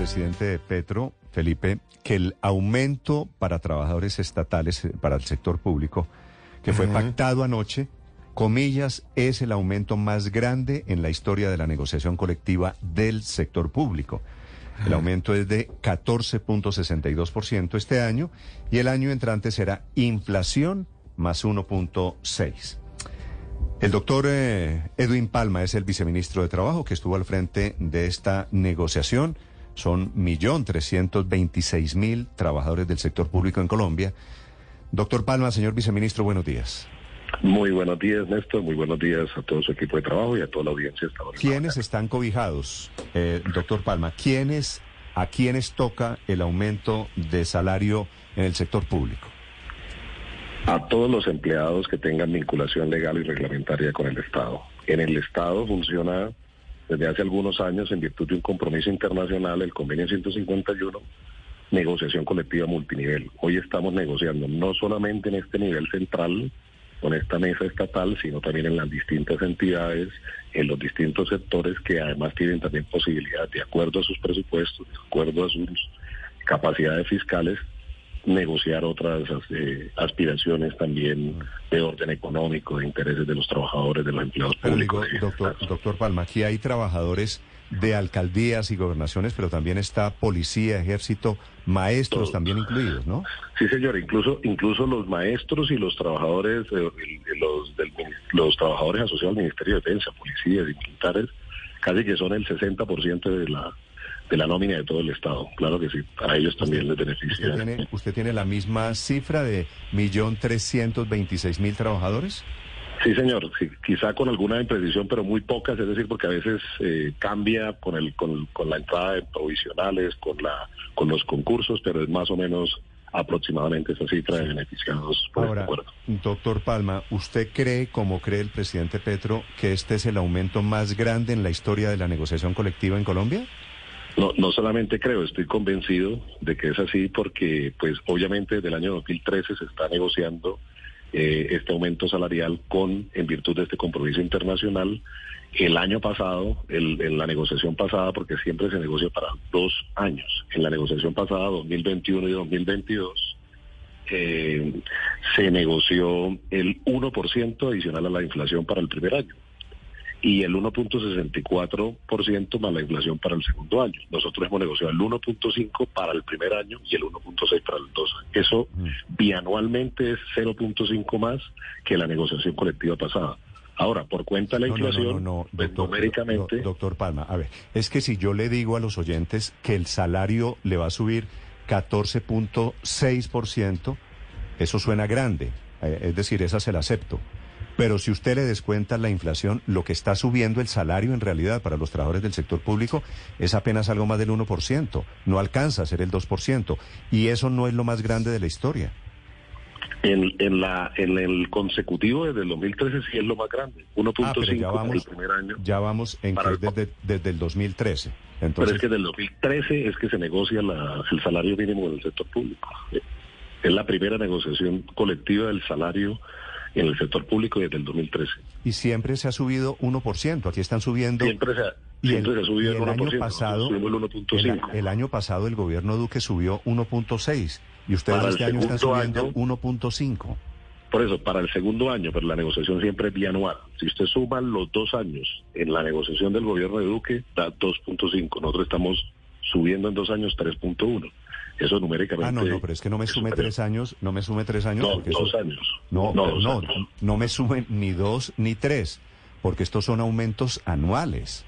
presidente Petro, Felipe, que el aumento para trabajadores estatales, eh, para el sector público, que fue pactado anoche, comillas, es el aumento más grande en la historia de la negociación colectiva del sector público. El aumento es de 14.62% este año y el año entrante será inflación más 1.6. El doctor eh, Edwin Palma es el viceministro de Trabajo que estuvo al frente de esta negociación. Son 1.326.000 trabajadores del sector público en Colombia. Doctor Palma, señor viceministro, buenos días. Muy buenos días, Néstor. Muy buenos días a todo su equipo de trabajo y a toda la audiencia. ¿Quiénes están cobijados, eh, doctor Palma? ¿Quiénes, ¿A quiénes toca el aumento de salario en el sector público? A todos los empleados que tengan vinculación legal y reglamentaria con el Estado. En el Estado funciona desde hace algunos años, en virtud de un compromiso internacional, el convenio 151, negociación colectiva multinivel. Hoy estamos negociando no solamente en este nivel central, con esta mesa estatal, sino también en las distintas entidades, en los distintos sectores que además tienen también posibilidad, de acuerdo a sus presupuestos, de acuerdo a sus capacidades fiscales, negociar otras eh, aspiraciones también de orden económico, de intereses de los trabajadores, de los empleados públicos. doctor, doctor Palma, aquí hay trabajadores de alcaldías y gobernaciones, pero también está policía, ejército, maestros también incluidos, ¿no? Sí, señor, incluso incluso los maestros y los trabajadores eh, los del, los trabajadores asociados al Ministerio de Defensa, policías y militares, casi que son el 60% de la de la nómina de todo el Estado. Claro que sí, a ellos también les beneficia. ¿Usted tiene, ¿Usted tiene la misma cifra de 1.326.000 trabajadores? Sí, señor, quizá con alguna imprecisión, pero muy pocas, es decir, porque a veces eh, cambia con, el, con, la entrada de provisionales, con, la, con los concursos, pero es más o menos aproximadamente esa cifra de beneficiados por Ahora, este acuerdo. Doctor Palma, ¿usted cree, como cree el presidente Petro, que este es el aumento más grande en la historia de la negociación colectiva en Colombia? No, no solamente creo, estoy convencido de que es así porque, pues, obviamente desde el año 2013 se está negociando eh, este aumento salarial con, en virtud de este compromiso internacional. El año pasado, en la negociación pasada, porque siempre se negocia para dos años, en la negociación pasada, 2021 y 2022, eh, se negoció el 1% adicional a la inflación para el primer año y el 1.64% más la inflación para el segundo año. Nosotros hemos negociado el 1.5 para el primer año y el 1.6 para el dos. Eso mm. bianualmente es 0.5 más que la negociación colectiva pasada. Ahora, por cuenta de la inflación, no, pues, numéricamente... doctor Palma, a ver, es que si yo le digo a los oyentes que el salario le va a subir 14.6%, eso suena grande. Eh, es decir, esa se la acepto. Pero si usted le descuenta la inflación, lo que está subiendo el salario en realidad para los trabajadores del sector público es apenas algo más del 1%, no alcanza a ser el 2%, y eso no es lo más grande de la historia. En, en, la, en el consecutivo desde el 2013 sí es lo más grande, 1.5 ah, el primer año. Ya vamos en que desde, desde, el 2013. Entonces... Pero es que desde el 2013 es que se negocia la, el salario mínimo del sector público. Es la primera negociación colectiva del salario en el sector público desde el 2013. Y siempre se ha subido 1%, aquí están subiendo... Siempre se ha, siempre se ha subido el, 1%, año pasado, el, año pasado el gobierno Duque subió 1.6 y ustedes este año están subiendo 1.5. Por eso, para el segundo año, pero la negociación siempre es bianual. Si usted suma los dos años en la negociación del gobierno de Duque, da 2.5. Nosotros estamos subiendo en dos años 3.1. Eso numéricamente. Ah, no, no, pero es que no me sume tres años, no me sume tres años. No, dos años. No, no, no, no me sumen ni dos ni tres, porque estos son aumentos anuales.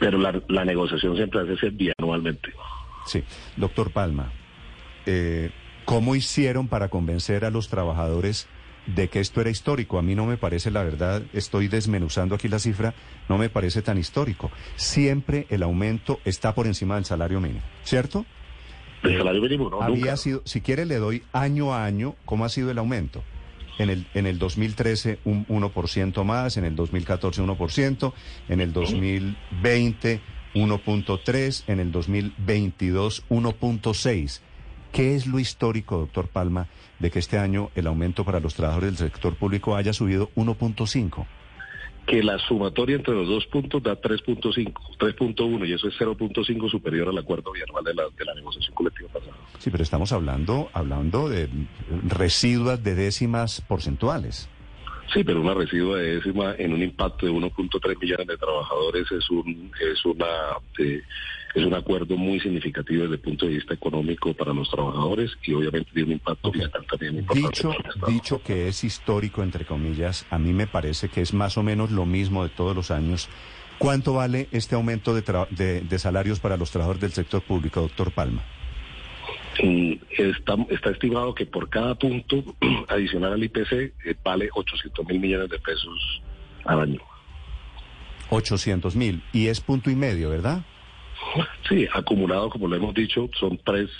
Pero la, la negociación siempre hace ser bianualmente. Sí, doctor Palma, eh, ¿cómo hicieron para convencer a los trabajadores de que esto era histórico? A mí no me parece, la verdad, estoy desmenuzando aquí la cifra, no me parece tan histórico. Siempre el aumento está por encima del salario mínimo, ¿cierto? El salario mínimo, no. Había sido, si quiere le doy año a año cómo ha sido el aumento. En el, en el 2013 un 1% más, en el 2014 1%, en el 2020 1.3, en el 2022 1.6. ¿Qué es lo histórico, doctor Palma, de que este año el aumento para los trabajadores del sector público haya subido 1.5? Que la sumatoria entre los dos puntos da 3.5, 3.1 y eso es 0.5 superior al acuerdo bianual de la, de la negociación colectiva pasada. Sí, pero estamos hablando, hablando de residuas de décimas porcentuales. Sí, pero una residua de décima en un impacto de 1.3 millones de trabajadores es un es una eh, es un acuerdo muy significativo desde el punto de vista económico para los trabajadores y obviamente tiene un impacto fiscal también importante. Dicho, dicho que es histórico entre comillas, a mí me parece que es más o menos lo mismo de todos los años. ¿Cuánto vale este aumento de, de, de salarios para los trabajadores del sector público, doctor Palma? Está, está, estimado que por cada punto adicional al IPC eh, vale 800 mil millones de pesos al año. 800 mil. Y es punto y medio, ¿verdad? Sí, acumulado, como lo hemos dicho, son tres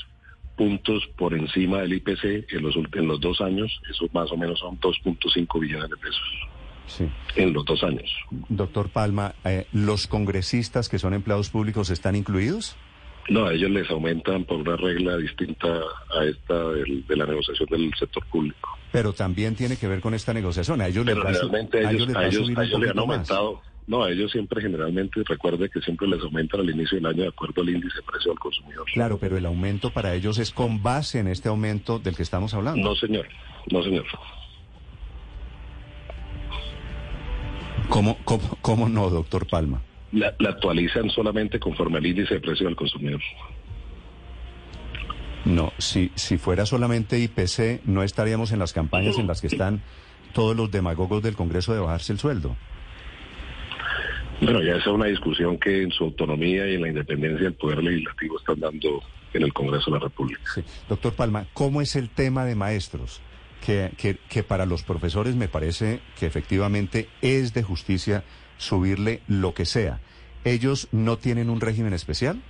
puntos por encima del IPC en los, en los dos años. Eso más o menos son 2.5 billones de pesos. Sí. En los dos años. Doctor Palma, eh, ¿los congresistas que son empleados públicos están incluidos? No, a ellos les aumentan por una regla distinta a esta del, de la negociación del sector público. Pero también tiene que ver con esta negociación. A ellos les va, a ellos, a ellos, a ellos le han aumentado. No, a ellos siempre generalmente, recuerde que siempre les aumentan al inicio del año de acuerdo al índice de precio al consumidor. Claro, pero el aumento para ellos es con base en este aumento del que estamos hablando. No, señor. No, señor. ¿Cómo, cómo, cómo no, doctor Palma? La, la, actualizan solamente conforme al índice de precio del consumidor. No, si, si fuera solamente IPC, no estaríamos en las campañas en las que están todos los demagogos del Congreso de bajarse el sueldo. Bueno, ya esa es una discusión que en su autonomía y en la independencia del Poder Legislativo están dando en el Congreso de la República. Sí. Doctor Palma, ¿cómo es el tema de maestros? Que, que, que para los profesores me parece que efectivamente es de justicia subirle lo que sea. ¿Ellos no tienen un régimen especial?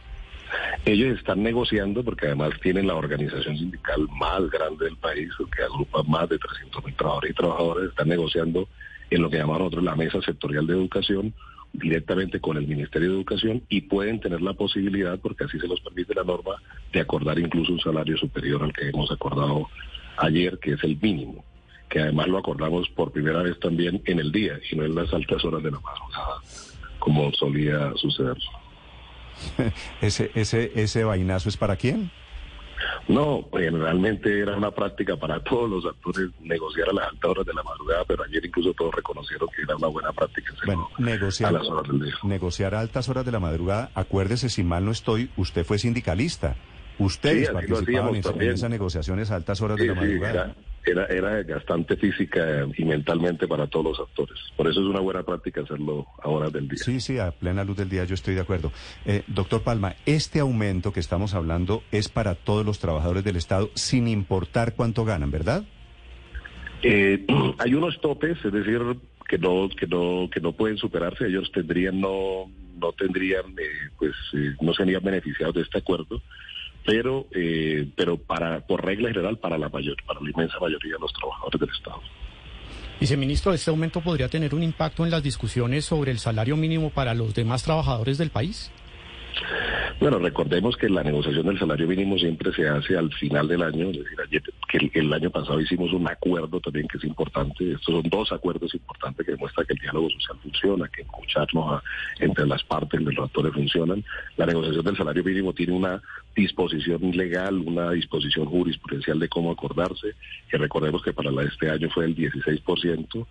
Ellos están negociando porque además tienen la organización sindical más grande del país, que agrupa más de 300 mil trabajadores y trabajadoras, están negociando en lo que llamamos nosotros la mesa sectorial de educación directamente con el Ministerio de Educación y pueden tener la posibilidad, porque así se los permite la norma, de acordar incluso un salario superior al que hemos acordado ayer, que es el mínimo, que además lo acordamos por primera vez también en el día y no en las altas horas de la madrugada, como solía suceder. ¿Ese, ese, ese vainazo es para quién? No, generalmente era una práctica para todos los actores negociar a las altas horas de la madrugada, pero ayer incluso todos reconocieron que era una buena práctica bueno, negociar, a las horas del día. Negociar a altas horas de la madrugada, acuérdese, si mal no estoy, usted fue sindicalista. Ustedes sí, participaban en, en, esas negociaciones a altas horas sí, de la madrugada. Sí, era, era, era gastante física y mentalmente para todos los actores. Por eso es una buena práctica hacerlo a horas del día. Sí, sí, a plena luz del día yo estoy de acuerdo. Eh, doctor Palma, este aumento que estamos hablando es para todos los trabajadores del Estado sin importar cuánto ganan, ¿verdad? Eh, hay unos topes, es decir, que no que no que no pueden superarse. Ellos tendrían no no tendrían eh, pues eh, no serían beneficiados de este acuerdo pero eh, pero para por regla general para la mayor para la inmensa mayoría de los trabajadores del Estado. Viceministro, ¿este aumento podría tener un impacto en las discusiones sobre el salario mínimo para los demás trabajadores del país? Bueno, recordemos que la negociación del salario mínimo siempre se hace al final del año, es decir, ayer, que el, año pasado hicimos un acuerdo también que es importante, estos son dos acuerdos importantes que demuestran que el diálogo social funciona, que escucharnos a, entre las partes de los actores funcionan. La negociación del salario mínimo tiene una disposición legal, una disposición jurisprudencial de cómo acordarse, que recordemos que para la, este año fue el 16%,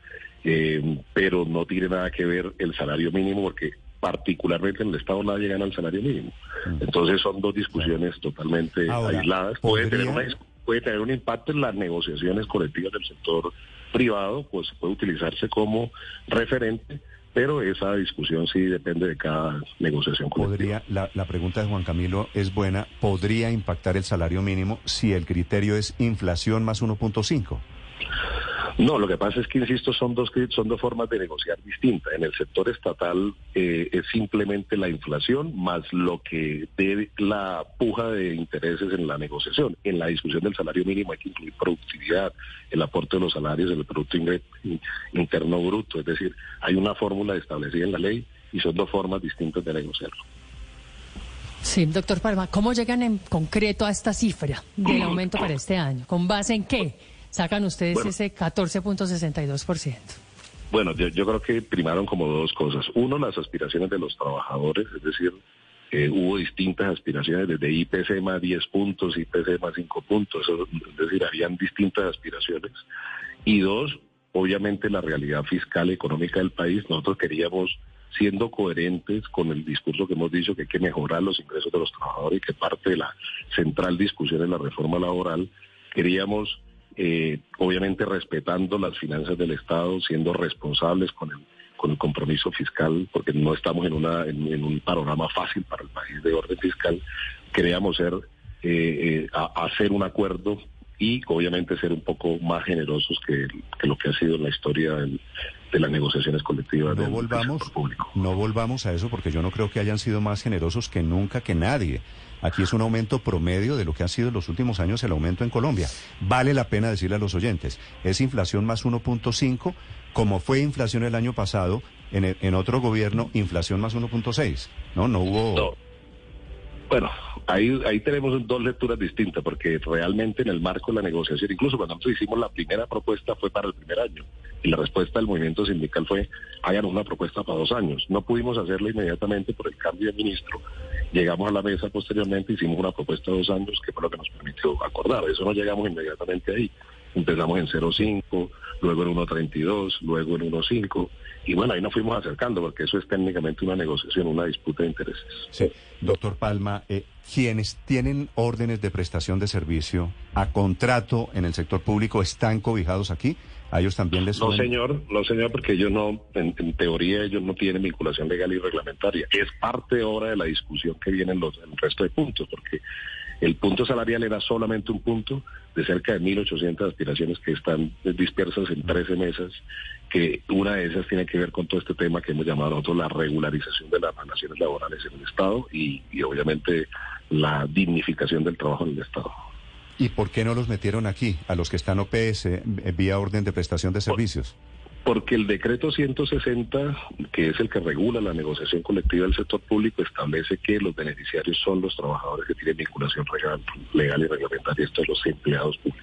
eh, pero no tiene nada que ver el salario mínimo porque particularmente en el Estado nadie gana el salario mínimo. Entonces son dos discusiones totalmente Ahora, aisladas. Puede tener, una, puede tener un impacto en las negociaciones colectivas del sector privado, pues puede utilizarse como referente, pero esa discusión sí depende de cada negociación colectiva. Podría, la, la pregunta de Juan Camilo es buena, ¿podría impactar el salario mínimo si el criterio es inflación más 1.5? No, lo que pasa es que, insisto, son dos, son dos formas de negociar distintas. En el sector estatal eh, es simplemente la inflación más lo que dé la puja de intereses en la negociación. En la discusión del salario mínimo hay que incluir productividad, el aporte de los salarios, el Producto Interno Bruto. Es decir, hay una fórmula establecida en la ley y son dos formas distintas de negociarlo. Sí, doctor Palma, ¿cómo llegan en concreto a esta cifra del aumento para este año? ¿Con base en qué? Sacan ustedes bueno, ese 14.62%. Bueno, yo, yo creo que primaron como dos cosas. Uno, las aspiraciones de los trabajadores, es decir, eh, hubo distintas aspiraciones, desde IPC más 10 puntos, IPC más 5 puntos, eso, es decir, habían distintas aspiraciones. Y dos, obviamente la realidad fiscal y económica del país, nosotros queríamos, siendo coherentes con el discurso que hemos dicho que hay que mejorar los ingresos de los trabajadores y que parte de la central discusión en la reforma laboral, queríamos, eh, obviamente respetando las finanzas del Estado, siendo responsables con el con el compromiso fiscal, porque no estamos en, una, en, un panorama fácil para el país de orden fiscal, queríamos ser, eh, eh, hacer un acuerdo y obviamente ser un poco más generosos que, lo que ha sido la historia de las negociaciones colectivas no del, volvamos, sector público. No volvamos a eso porque yo no creo que hayan sido más generosos que nunca que nadie. Aquí es un aumento promedio de lo que ha sido en los últimos años el aumento en Colombia. Vale la pena decirle a los oyentes, es inflación más 1.5, como fue inflación el año pasado, en, en otro gobierno, inflación más 1.6. No, no hubo... Bueno, ahí, ahí tenemos dos lecturas distintas, porque realmente en el marco de la negociación, incluso cuando nosotros hicimos la primera propuesta fue para el primer año, y la respuesta del movimiento sindical fue, hagan una propuesta para dos años. No pudimos hacerla inmediatamente por el cambio de ministro, llegamos a la mesa posteriormente, hicimos una propuesta de dos años, que fue lo que nos permitió acordar. Eso no llegamos inmediatamente ahí. Empezamos en 0,5, luego en 1,32, luego en 1,5. Y bueno, ahí nos fuimos acercando porque eso es técnicamente una negociación, una disputa de intereses. Sí. Doctor Palma, eh, quienes tienen órdenes de prestación de servicio a contrato en el sector público están cobijados aquí. ¿A ellos también les No, señor, no, señor, porque ellos no, en, teoría, ellos no tienen vinculación legal y reglamentaria. Es parte ahora de la discusión que viene en, los, en el resto de puntos, porque el punto salarial era solamente un punto de cerca de 1.800 aspiraciones que están dispersas en 13 mesas, que una de esas tiene que ver con todo este tema que hemos llamado nosotros la regularización de las relaciones laborales en el Estado y, obviamente la dignificación del trabajo en el Estado. ¿Y por qué no los metieron aquí, a los que están OPS, eh, vía orden de prestación de servicios? Porque el decreto 160, que es el que regula la negociación colectiva del sector público, establece que los beneficiarios son los trabajadores que tienen vinculación legal, y reglamentaria, estos los empleados públicos.